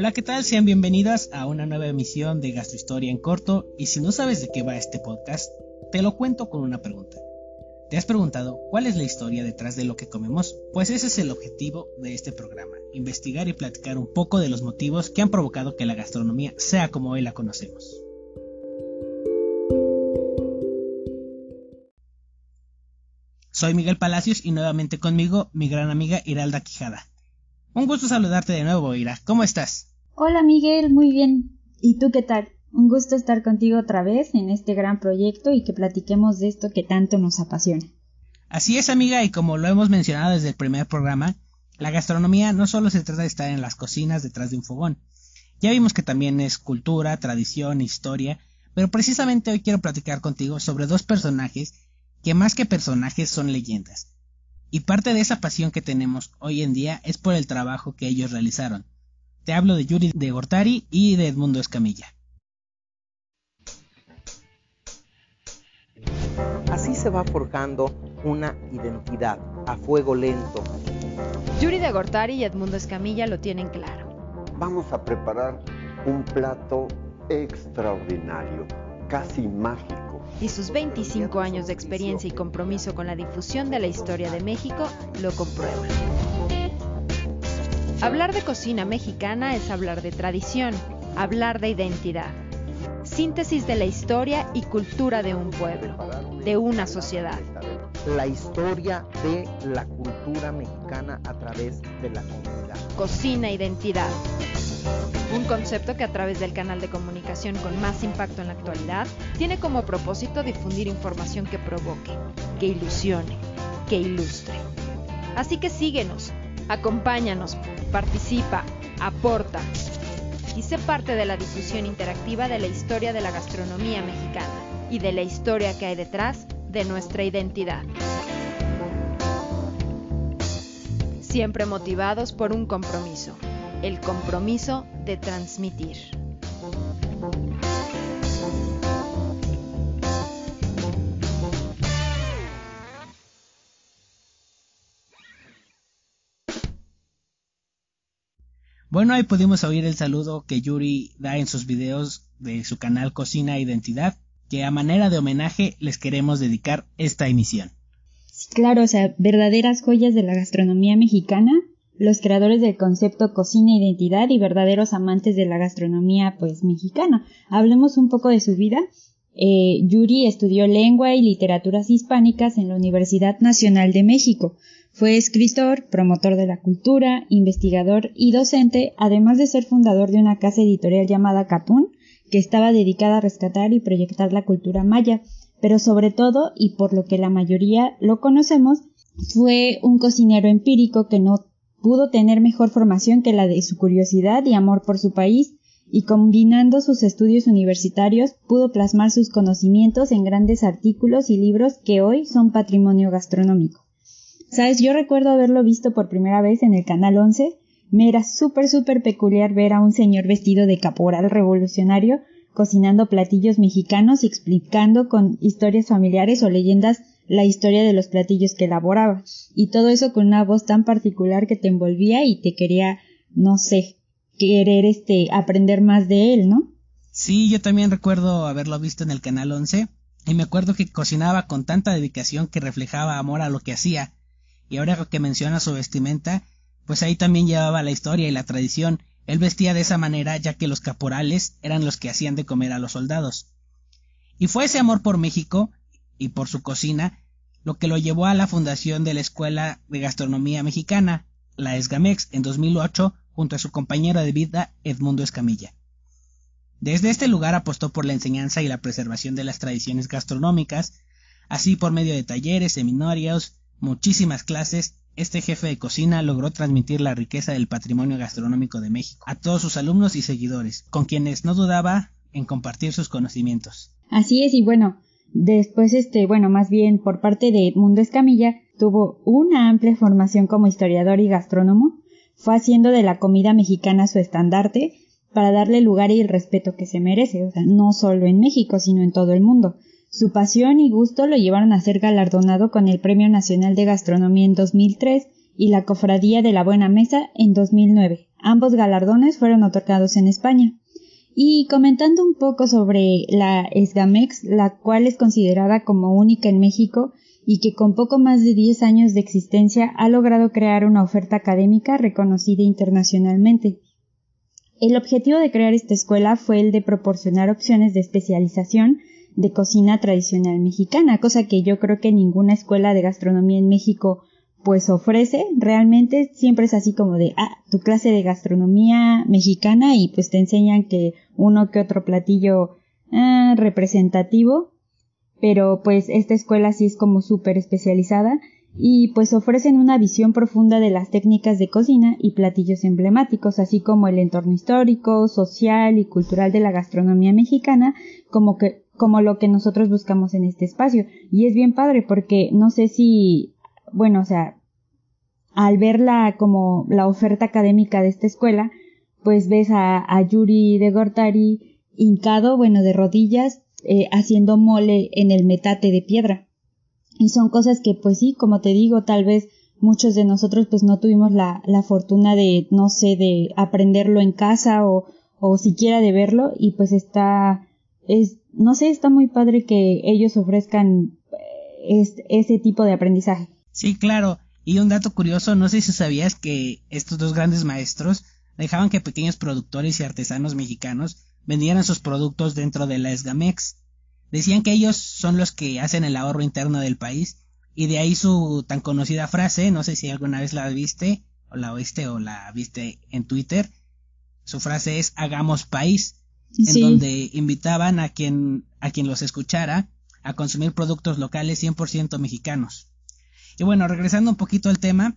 Hola, ¿qué tal? Sean bienvenidas a una nueva emisión de Gastrohistoria en corto y si no sabes de qué va este podcast, te lo cuento con una pregunta. ¿Te has preguntado cuál es la historia detrás de lo que comemos? Pues ese es el objetivo de este programa, investigar y platicar un poco de los motivos que han provocado que la gastronomía sea como hoy la conocemos. Soy Miguel Palacios y nuevamente conmigo mi gran amiga Iralda Quijada. Un gusto saludarte de nuevo, Ira. ¿Cómo estás? Hola Miguel, muy bien. ¿Y tú qué tal? Un gusto estar contigo otra vez en este gran proyecto y que platiquemos de esto que tanto nos apasiona. Así es, amiga, y como lo hemos mencionado desde el primer programa, la gastronomía no solo se trata de estar en las cocinas detrás de un fogón. Ya vimos que también es cultura, tradición, historia, pero precisamente hoy quiero platicar contigo sobre dos personajes que más que personajes son leyendas. Y parte de esa pasión que tenemos hoy en día es por el trabajo que ellos realizaron. Te hablo de Yuri de Gortari y de Edmundo Escamilla. Así se va forjando una identidad a fuego lento. Yuri de Gortari y Edmundo Escamilla lo tienen claro. Vamos a preparar un plato extraordinario, casi mágico y sus 25 años de experiencia y compromiso con la difusión de la historia de México lo comprueban. Hablar de cocina mexicana es hablar de tradición, hablar de identidad, síntesis de la historia y cultura de un pueblo, de una sociedad. La historia de la cultura mexicana a través de la comida. Cocina identidad. Un concepto que a través del canal de comunicación con más impacto en la actualidad tiene como propósito difundir información que provoque, que ilusione, que ilustre. Así que síguenos, acompáñanos, participa, aporta y sé parte de la difusión interactiva de la historia de la gastronomía mexicana y de la historia que hay detrás de nuestra identidad. Siempre motivados por un compromiso el compromiso de transmitir. Bueno, ahí pudimos oír el saludo que Yuri da en sus videos de su canal Cocina Identidad, que a manera de homenaje les queremos dedicar esta emisión. Claro, o sea, verdaderas joyas de la gastronomía mexicana los creadores del concepto cocina identidad y verdaderos amantes de la gastronomía pues mexicana. Hablemos un poco de su vida. Eh, Yuri estudió lengua y literaturas hispánicas en la Universidad Nacional de México. Fue escritor, promotor de la cultura, investigador y docente, además de ser fundador de una casa editorial llamada Catún, que estaba dedicada a rescatar y proyectar la cultura maya, pero sobre todo, y por lo que la mayoría lo conocemos, fue un cocinero empírico que no pudo tener mejor formación que la de su curiosidad y amor por su país, y combinando sus estudios universitarios pudo plasmar sus conocimientos en grandes artículos y libros que hoy son patrimonio gastronómico. Sabes, yo recuerdo haberlo visto por primera vez en el Canal 11. Me era súper, súper peculiar ver a un señor vestido de caporal revolucionario cocinando platillos mexicanos y explicando con historias familiares o leyendas la historia de los platillos que elaboraba. Y todo eso con una voz tan particular que te envolvía y te quería, no sé, querer este aprender más de él, ¿no? Sí, yo también recuerdo haberlo visto en el canal 11 y me acuerdo que cocinaba con tanta dedicación que reflejaba amor a lo que hacía. Y ahora que menciona su vestimenta, pues ahí también llevaba la historia y la tradición. Él vestía de esa manera ya que los caporales eran los que hacían de comer a los soldados. Y fue ese amor por México y por su cocina, lo que lo llevó a la fundación de la Escuela de Gastronomía Mexicana, la ESGAMEX, en 2008, junto a su compañero de vida Edmundo Escamilla. Desde este lugar apostó por la enseñanza y la preservación de las tradiciones gastronómicas, así por medio de talleres, seminarios, muchísimas clases, este jefe de cocina logró transmitir la riqueza del patrimonio gastronómico de México a todos sus alumnos y seguidores, con quienes no dudaba en compartir sus conocimientos. Así es, y bueno, Después, este, bueno, más bien por parte de Edmundo Escamilla, tuvo una amplia formación como historiador y gastrónomo, fue haciendo de la comida mexicana su estandarte para darle lugar y el respeto que se merece, o sea, no solo en México, sino en todo el mundo. Su pasión y gusto lo llevaron a ser galardonado con el Premio Nacional de Gastronomía en 2003 y la Cofradía de la Buena Mesa en 2009, Ambos galardones fueron otorgados en España. Y comentando un poco sobre la ESGAMEX, la cual es considerada como única en México y que con poco más de 10 años de existencia ha logrado crear una oferta académica reconocida internacionalmente. El objetivo de crear esta escuela fue el de proporcionar opciones de especialización de cocina tradicional mexicana, cosa que yo creo que ninguna escuela de gastronomía en México pues ofrece, realmente siempre es así como de, ah, tu clase de gastronomía mexicana y pues te enseñan que uno que otro platillo ah, representativo, pero pues esta escuela sí es como súper especializada y pues ofrecen una visión profunda de las técnicas de cocina y platillos emblemáticos, así como el entorno histórico, social y cultural de la gastronomía mexicana, como que como lo que nosotros buscamos en este espacio. Y es bien padre porque no sé si bueno, o sea, al ver la, como la oferta académica de esta escuela, pues ves a, a Yuri de Gortari hincado, bueno, de rodillas, eh, haciendo mole en el metate de piedra. Y son cosas que, pues sí, como te digo, tal vez muchos de nosotros pues no tuvimos la, la fortuna de, no sé, de aprenderlo en casa o, o siquiera de verlo y pues está, es, no sé, está muy padre que ellos ofrezcan eh, ese tipo de aprendizaje. Sí, claro. Y un dato curioso, no sé si sabías que estos dos grandes maestros dejaban que pequeños productores y artesanos mexicanos vendieran sus productos dentro de la SGAMEX. Decían que ellos son los que hacen el ahorro interno del país y de ahí su tan conocida frase, no sé si alguna vez la viste o la oíste o la viste en Twitter, su frase es hagamos país, en donde invitaban a quien a quien los escuchara a consumir productos locales 100% mexicanos. Y bueno, regresando un poquito al tema,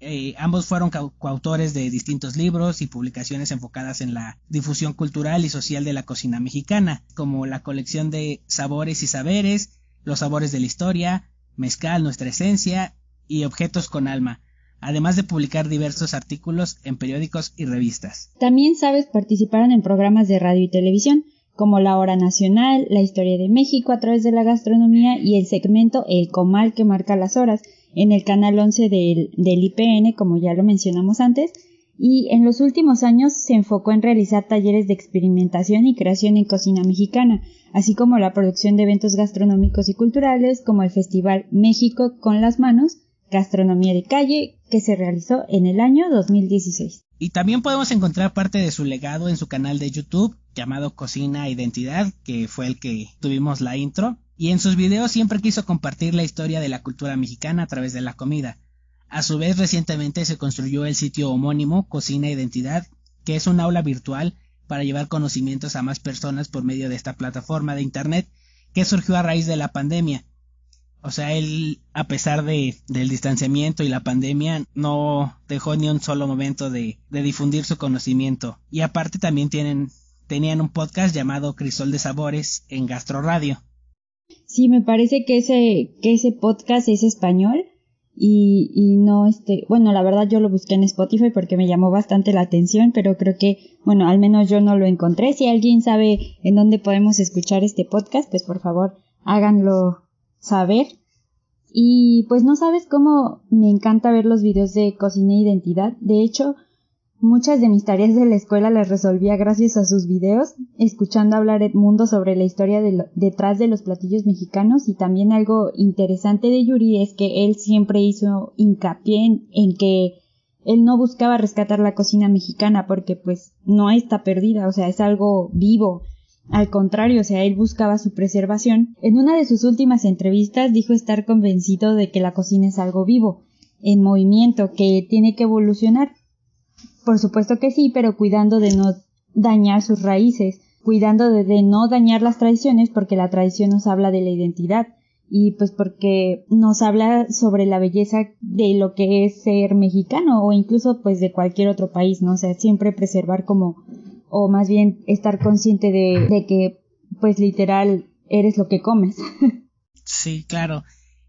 eh, ambos fueron coautores de distintos libros y publicaciones enfocadas en la difusión cultural y social de la cocina mexicana, como la colección de Sabores y Saberes, Los Sabores de la Historia, Mezcal, Nuestra Esencia y Objetos con Alma, además de publicar diversos artículos en periódicos y revistas. También sabes participaron en programas de radio y televisión, como la hora nacional, la historia de México a través de la gastronomía y el segmento El Comal que marca las horas en el canal 11 del, del IPN, como ya lo mencionamos antes, y en los últimos años se enfocó en realizar talleres de experimentación y creación en cocina mexicana, así como la producción de eventos gastronómicos y culturales como el Festival México con las Manos, Gastronomía de Calle, que se realizó en el año 2016. Y también podemos encontrar parte de su legado en su canal de YouTube llamado Cocina Identidad, que fue el que tuvimos la intro. Y en sus videos siempre quiso compartir la historia de la cultura mexicana a través de la comida. A su vez, recientemente se construyó el sitio homónimo Cocina Identidad, que es un aula virtual para llevar conocimientos a más personas por medio de esta plataforma de Internet que surgió a raíz de la pandemia. O sea, él, a pesar de, del distanciamiento y la pandemia, no dejó ni un solo momento de, de difundir su conocimiento. Y aparte también tienen, tenían un podcast llamado Crisol de Sabores en Gastro Radio. Sí, me parece que ese, que ese podcast es español y, y no este, bueno, la verdad yo lo busqué en Spotify porque me llamó bastante la atención, pero creo que, bueno, al menos yo no lo encontré. Si alguien sabe en dónde podemos escuchar este podcast, pues por favor háganlo saber. Y pues no sabes cómo me encanta ver los videos de cocina e identidad. De hecho, muchas de mis tareas de la escuela las resolvía gracias a sus videos, escuchando hablar Edmundo sobre la historia detrás de los platillos mexicanos y también algo interesante de Yuri es que él siempre hizo hincapié en que él no buscaba rescatar la cocina mexicana porque pues no está perdida, o sea, es algo vivo, al contrario, o sea, él buscaba su preservación. En una de sus últimas entrevistas dijo estar convencido de que la cocina es algo vivo, en movimiento, que tiene que evolucionar. Por supuesto que sí, pero cuidando de no dañar sus raíces, cuidando de, no dañar las tradiciones, porque la tradición nos habla de la identidad y pues porque nos habla sobre la belleza de lo que es ser mexicano o incluso pues de cualquier otro país, ¿no? O sea, siempre preservar como o más bien estar consciente de, que pues literal eres lo que comes. sí, claro.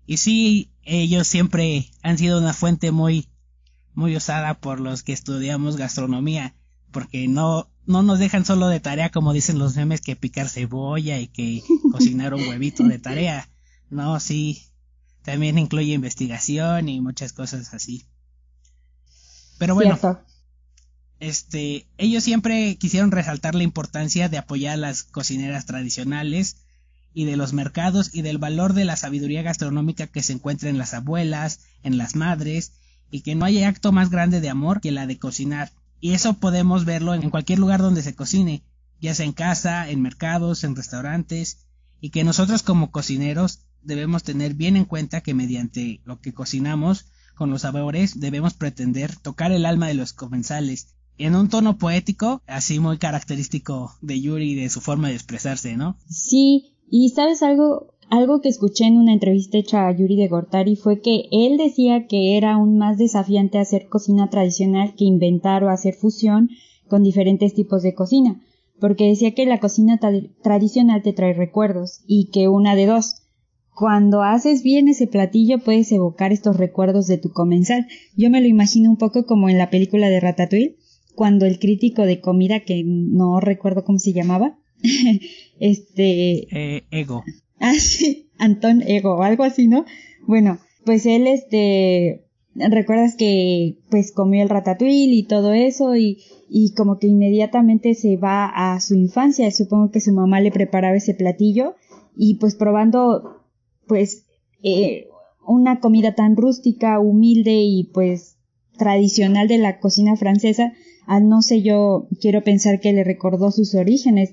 Y sí, ellos siempre han sido una fuente muy muy usada por los que estudiamos gastronomía, porque no no nos dejan solo de tarea como dicen los memes que picar cebolla y que cocinar un huevito de tarea. No, sí, también incluye investigación y muchas cosas así. Pero bueno, este, ellos siempre quisieron resaltar la importancia de apoyar a las cocineras tradicionales y de los mercados y del valor de la sabiduría gastronómica que se encuentra en las abuelas, en las madres, y que no hay acto más grande de amor que la de cocinar. Y eso podemos verlo en cualquier lugar donde se cocine, ya sea en casa, en mercados, en restaurantes, y que nosotros como cocineros debemos tener bien en cuenta que mediante lo que cocinamos con los sabores debemos pretender tocar el alma de los comensales en un tono poético, así muy característico de Yuri y de su forma de expresarse, ¿no? Sí, y sabes algo, algo que escuché en una entrevista hecha a Yuri de Gortari fue que él decía que era aún más desafiante hacer cocina tradicional que inventar o hacer fusión con diferentes tipos de cocina, porque decía que la cocina tradicional te trae recuerdos y que una de dos, cuando haces bien ese platillo puedes evocar estos recuerdos de tu comensal. Yo me lo imagino un poco como en la película de Ratatouille, cuando el crítico de comida, que no recuerdo cómo se llamaba, este... Eh, ego. Ah, sí, Antón Ego, o algo así, ¿no? Bueno, pues él, este, recuerdas que pues comió el ratatouille y todo eso y, y como que inmediatamente se va a su infancia, supongo que su mamá le preparaba ese platillo y pues probando pues eh, una comida tan rústica, humilde y pues tradicional de la cocina francesa, a no sé yo quiero pensar que le recordó sus orígenes.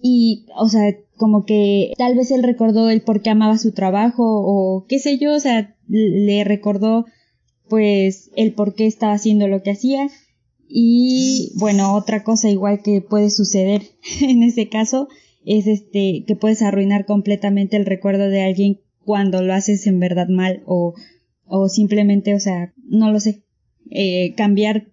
Y o sea como que tal vez él recordó el por qué amaba su trabajo o qué sé yo, o sea, le recordó pues el por qué estaba haciendo lo que hacía. Y bueno, otra cosa igual que puede suceder en ese caso es este que puedes arruinar completamente el recuerdo de alguien cuando lo haces en verdad mal o, o simplemente, o sea, no lo sé, eh, cambiar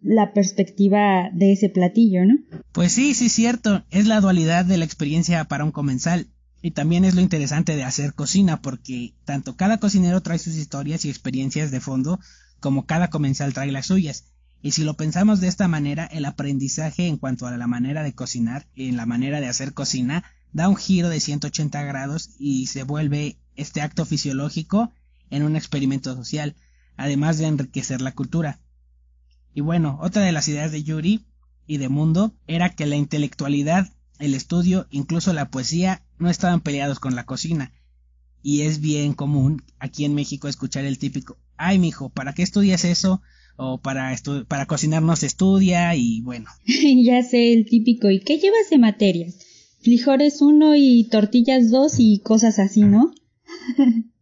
la perspectiva de ese platillo, ¿no? Pues sí, sí, cierto. Es la dualidad de la experiencia para un comensal. Y también es lo interesante de hacer cocina, porque tanto cada cocinero trae sus historias y experiencias de fondo, como cada comensal trae las suyas. Y si lo pensamos de esta manera, el aprendizaje en cuanto a la manera de cocinar y en la manera de hacer cocina da un giro de 180 grados y se vuelve este acto fisiológico en un experimento social, además de enriquecer la cultura. Y bueno, otra de las ideas de Yuri y de Mundo era que la intelectualidad, el estudio, incluso la poesía, no estaban peleados con la cocina. Y es bien común aquí en México escuchar el típico, ay mijo, ¿para qué estudias eso? o para, para cocinar no se estudia y bueno. ya sé el típico. ¿Y qué llevas de materias? Frijoles uno y tortillas dos y cosas así, ¿no?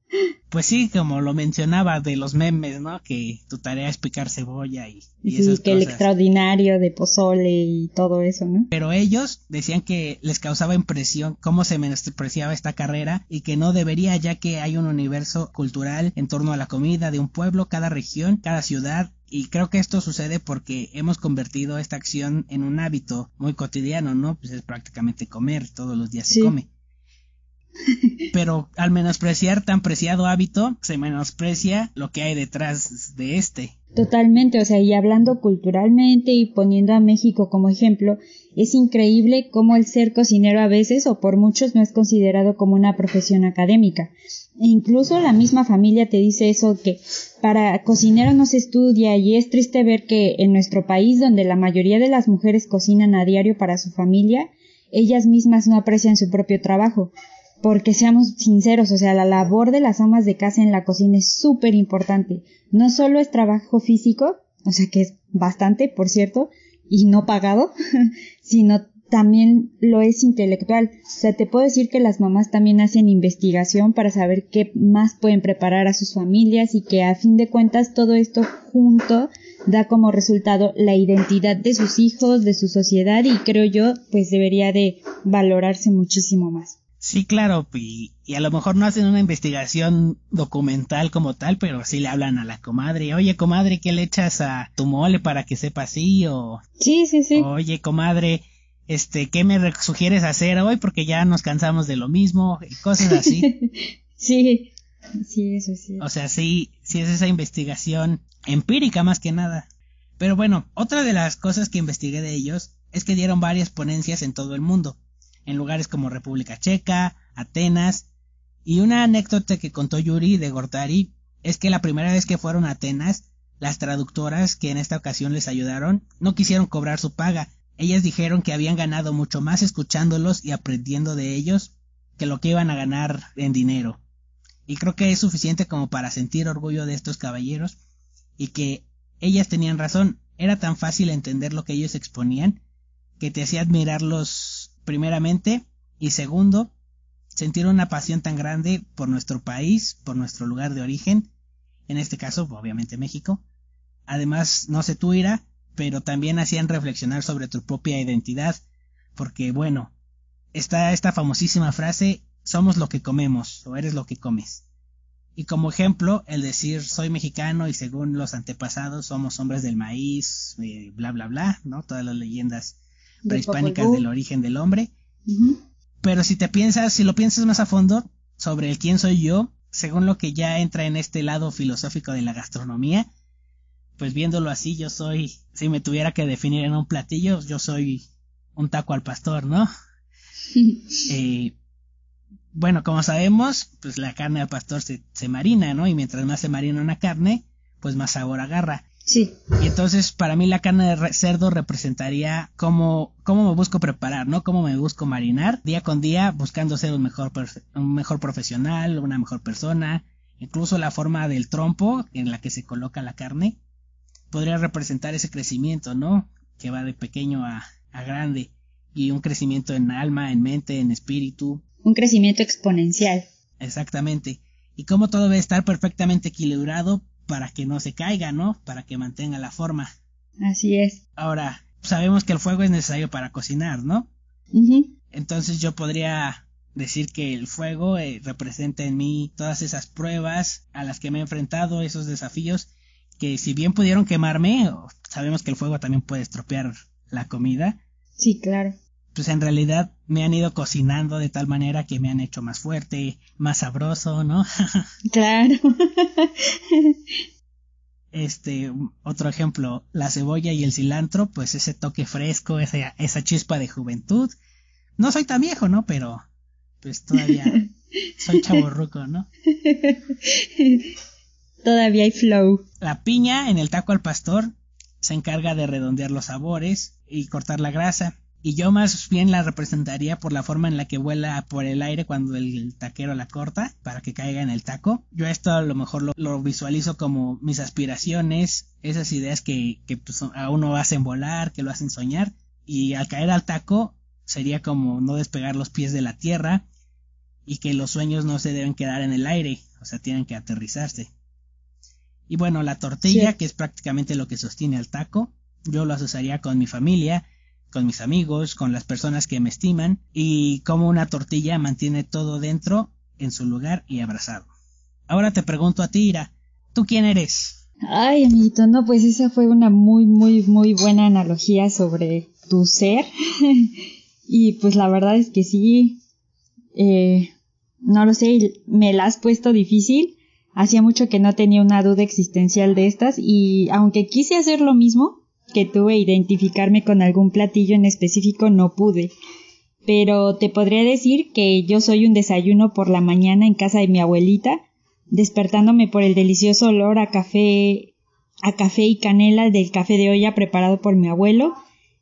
Pues sí, como lo mencionaba de los memes, ¿no? Que tu tarea es picar cebolla y, y sí, que el extraordinario de pozole y todo eso, ¿no? Pero ellos decían que les causaba impresión cómo se menospreciaba esta carrera y que no debería ya que hay un universo cultural en torno a la comida de un pueblo, cada región, cada ciudad y creo que esto sucede porque hemos convertido esta acción en un hábito muy cotidiano, ¿no? Pues es prácticamente comer, todos los días se come. Pero al menospreciar tan preciado hábito, se menosprecia lo que hay detrás de este. Totalmente, o sea, y hablando culturalmente y poniendo a México como ejemplo, es increíble cómo el ser cocinero a veces o por muchos no es considerado como una profesión académica. E incluso la misma familia te dice eso que para cocinero no se estudia y es triste ver que en nuestro país donde la mayoría de las mujeres cocinan a diario para su familia, ellas mismas no aprecian su propio trabajo porque seamos sinceros, o sea, la labor de las amas de casa en la cocina es súper importante. No solo es trabajo físico, o sea, que es bastante, por cierto, y no pagado, sino también lo es intelectual. O sea, te puedo decir que las mamás también hacen investigación para saber qué más pueden preparar a sus familias y que a fin de cuentas todo esto junto da como resultado la identidad de sus hijos, de su sociedad y creo yo pues debería de valorarse muchísimo más. Sí, claro, y, a lo mejor no hacen una investigación documental como tal, pero sí le hablan a la comadre, oye comadre, ¿qué le echas a tu mole para que sepa así? O, sí, sí, sí. Oye comadre, este, ¿qué me sugieres hacer hoy? Porque ya nos cansamos de lo mismo, y cosas así. sí, sí, eso sí. O sea, sí, sí es esa investigación empírica más que nada. Pero bueno, otra de las cosas que investigué de ellos es que dieron varias ponencias en todo el mundo en lugares como República Checa, Atenas, y una anécdota que contó Yuri de Gortari es que la primera vez que fueron a Atenas Las traductoras que en esta ocasión les ayudaron no quisieron cobrar su paga. Ellas dijeron que habían ganado mucho más escuchándolos y aprendiendo de ellos que lo que iban a ganar en dinero. Y creo que es suficiente como para sentir orgullo de estos caballeros y que ellas tenían razón. Era tan fácil entender lo que ellos exponían que te hacía admirarlos primeramente y segundo, sentir una pasión tan grande por nuestro país, por nuestro lugar de origen, en este caso obviamente México. Además, no sé tú Ira, pero también hacían reflexionar sobre tu propia identidad, porque bueno, está esta famosísima frase, somos lo que comemos, o eres lo que comes. Y como ejemplo, el decir soy mexicano y según los antepasados somos hombres del maíz, eh, bla bla bla, ¿no? Todas las leyendas prehispánicas del origen del hombre. Pero si te piensas, si lo piensas más a fondo sobre el quién soy yo, según lo que ya entra en este lado filosófico de la gastronomía, pues viéndolo así, yo soy, si me tuviera que definir en un platillo, yo soy un taco al pastor, ¿no? eh, bueno, como sabemos, pues la carne al pastor se, se marina, ¿no? Y mientras más se marina una carne, pues más sabor agarra. Sí. Y entonces para mí la carne de cerdo representaría cómo, cómo me busco preparar, ¿no? Cómo me busco marinar día con día buscando ser un mejor, un mejor profesional, una mejor persona. Incluso la forma del trompo en la que se coloca la carne podría representar ese crecimiento, ¿no? Que va de pequeño a, a grande y un crecimiento en alma, en mente, en espíritu. Un crecimiento exponencial. Exactamente. Y cómo todo debe estar perfectamente equilibrado para que no se caiga, ¿no? Para que mantenga la forma. Así es. Ahora, sabemos que el fuego es necesario para cocinar, ¿no? Entonces yo podría decir que el fuego eh, representa en mí todas esas pruebas a las que me he enfrentado, esos desafíos que si bien pudieron quemarme, sabemos que el fuego también puede estropear la comida. Sí, claro. Pues en realidad me han ido cocinando de tal manera que me han hecho más fuerte, más sabroso, ¿no? claro. este, otro ejemplo, la cebolla y el cilantro, pues ese toque fresco, esa, esa chispa de juventud. No soy tan viejo, ¿no? Pero, pues todavía soy chaborruco, ¿no? Todavía hay flow. La piña en el taco al pastor se encarga de redondear los sabores y cortar la grasa. Y yo más bien la representaría por la forma en la que vuela por el aire cuando el taquero la corta para que caiga en el taco. Yo esto a lo mejor lo, visualizo como mis aspiraciones, esas ideas que, que pues, a uno hacen volar, que lo hacen soñar. Y al caer al taco sería como no despegar los pies de la tierra y que los sueños no se deben quedar en el aire, o sea, tienen que aterrizarse. Y bueno, la tortilla, que es prácticamente lo que sostiene al taco, yo lo asociaría con mi familia, con mis amigos, con las personas que me estiman, y como una tortilla mantiene todo dentro, en su lugar y abrazado. Ahora te pregunto a ti, Ira, ¿tú quién eres? Ay, amiguito, no, pues esa fue una muy, muy, muy buena analogía sobre tu ser. y pues la verdad es que sí, eh, no lo sé, me la has puesto difícil Hacía mucho que no tenía una duda existencial de estas y aunque quise hacer lo mismo que tuve identificarme con algún platillo en específico no pude. Pero te podría decir que yo soy un desayuno por la mañana en casa de mi abuelita, despertándome por el delicioso olor a café a café y canela del café de olla preparado por mi abuelo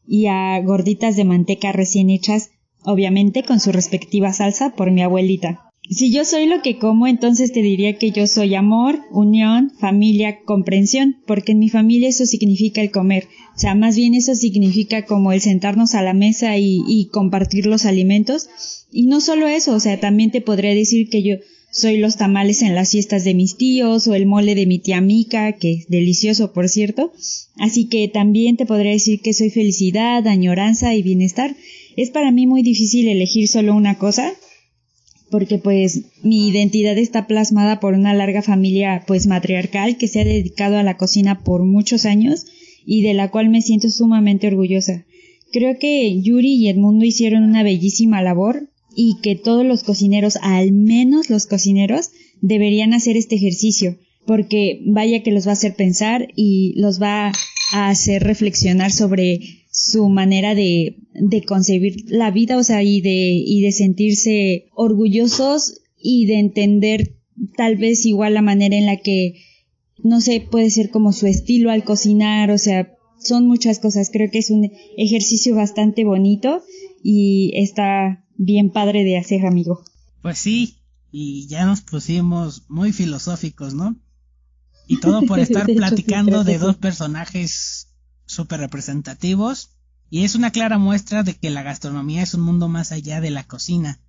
y a gorditas de manteca recién hechas, obviamente con su respectiva salsa por mi abuelita. Si yo soy lo que como, entonces te diría que yo soy amor, unión, familia, comprensión, porque en mi familia eso significa el comer. O sea, más bien eso significa como el sentarnos a la mesa y, compartir los alimentos. Y no solo eso, o sea, también te podría decir que yo soy los tamales en las fiestas de mis tíos o el mole de mi tía Mica, que es delicioso, por cierto. Así que también te podría decir que soy felicidad, añoranza y bienestar. Es para mí muy difícil elegir solo una cosa, porque pues mi identidad está plasmada por una larga familia pues matriarcal que se ha dedicado a la cocina por muchos años y de la cual me siento sumamente orgullosa. Creo que Yuri y Edmundo hicieron una bellísima labor y que todos los cocineros, al menos los cocineros, deberían hacer este ejercicio, porque vaya que los va a hacer pensar y los va a hacer reflexionar sobre su manera de, de concebir la vida, o sea, y de, y de sentirse orgullosos y de entender tal vez igual la manera en la que no sé, puede ser como su estilo al cocinar, o sea, son muchas cosas. Creo que es un ejercicio bastante bonito y está bien padre de hacer, amigo. Pues sí, y ya nos pusimos muy filosóficos, ¿no? Y todo por estar platicando de dos personajes súper representativos. Y es una clara muestra de que la gastronomía es un mundo más allá de la cocina.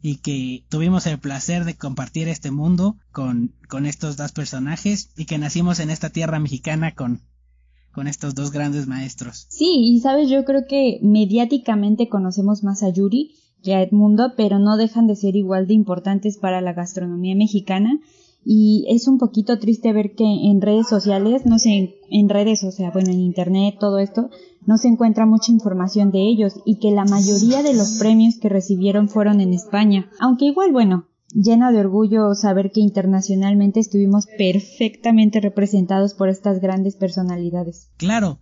Y que tuvimos el placer de compartir este mundo con, con estos dos personajes. Y que nacimos en esta tierra mexicana con, con estos dos grandes maestros. Sí, y sabes, yo creo que mediáticamente conocemos más a Yuri que a Edmundo, pero no dejan de ser igual de importantes para la gastronomía mexicana. Y es un poquito triste ver que en redes sociales, no sé, en redes, o sea, bueno, en internet, todo esto, no se encuentra mucha información de ellos y que la mayoría de los premios que recibieron fueron en España. Aunque igual, bueno, llena de orgullo saber que internacionalmente estuvimos perfectamente representados por estas grandes personalidades. Claro,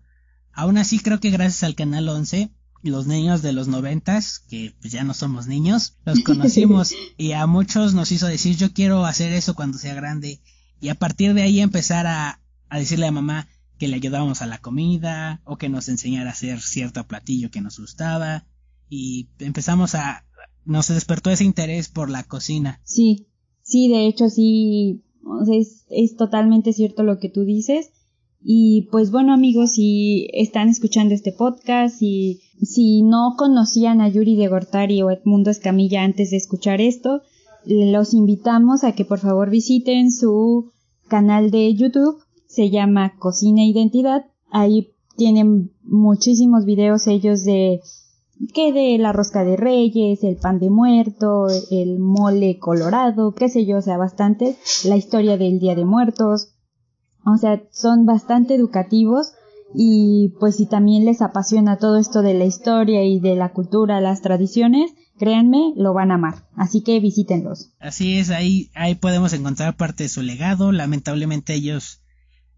aún así creo que gracias al Canal 11 los niños de los noventas, que pues ya no somos niños, los conocimos y a muchos nos hizo decir yo quiero hacer eso cuando sea grande y a partir de ahí empezar a, a decirle a mamá que le ayudábamos a la comida o que nos enseñara a hacer cierto platillo que nos gustaba y empezamos a nos despertó ese interés por la cocina. Sí, sí, de hecho sí, es, es totalmente cierto lo que tú dices. Y pues bueno amigos, si están escuchando este podcast y si no conocían a Yuri de Gortari o Edmundo Escamilla antes de escuchar esto, los invitamos a que por favor visiten su canal de YouTube, se llama Cocina Identidad. Ahí tienen muchísimos videos ellos de que de la rosca de reyes, el pan de muerto, el mole colorado, qué sé yo, o sea, bastante, la historia del Día de Muertos, o sea, son bastante educativos y pues si también les apasiona todo esto de la historia y de la cultura, las tradiciones, créanme, lo van a amar. Así que visítenlos. Así es, ahí, ahí podemos encontrar parte de su legado. Lamentablemente ellos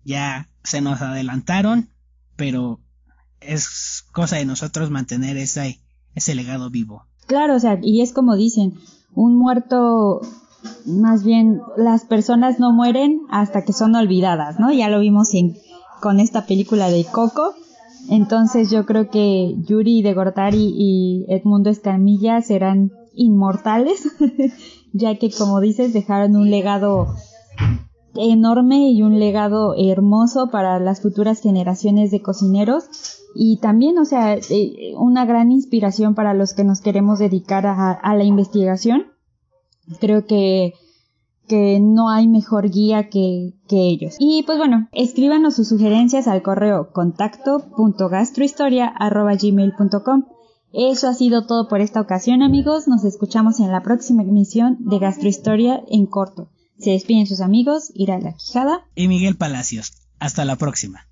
ya se nos adelantaron, pero es cosa de nosotros mantener ese, ese legado vivo. Claro, o sea, y es como dicen, un muerto, más bien, las personas no mueren hasta que son olvidadas, ¿no? Ya lo vimos en, con esta película de Coco. Entonces yo creo que Yuri de Gortari y Edmundo Escamilla serán inmortales, ya que como dices dejaron un legado enorme y un legado hermoso para las futuras generaciones de cocineros y también, o sea, eh, una gran inspiración para los que nos queremos dedicar a, la investigación. Creo que, que no hay mejor guía que, ellos. Y pues bueno, escríbanos sus sugerencias al correo contacto.gastrohistoria.gmail.com. Eso ha sido todo por esta ocasión, amigos. Nos escuchamos en la próxima emisión de Gastrohistoria en corto. Se despiden sus amigos, Ira La Quijada y Miguel Palacios. Hasta la próxima.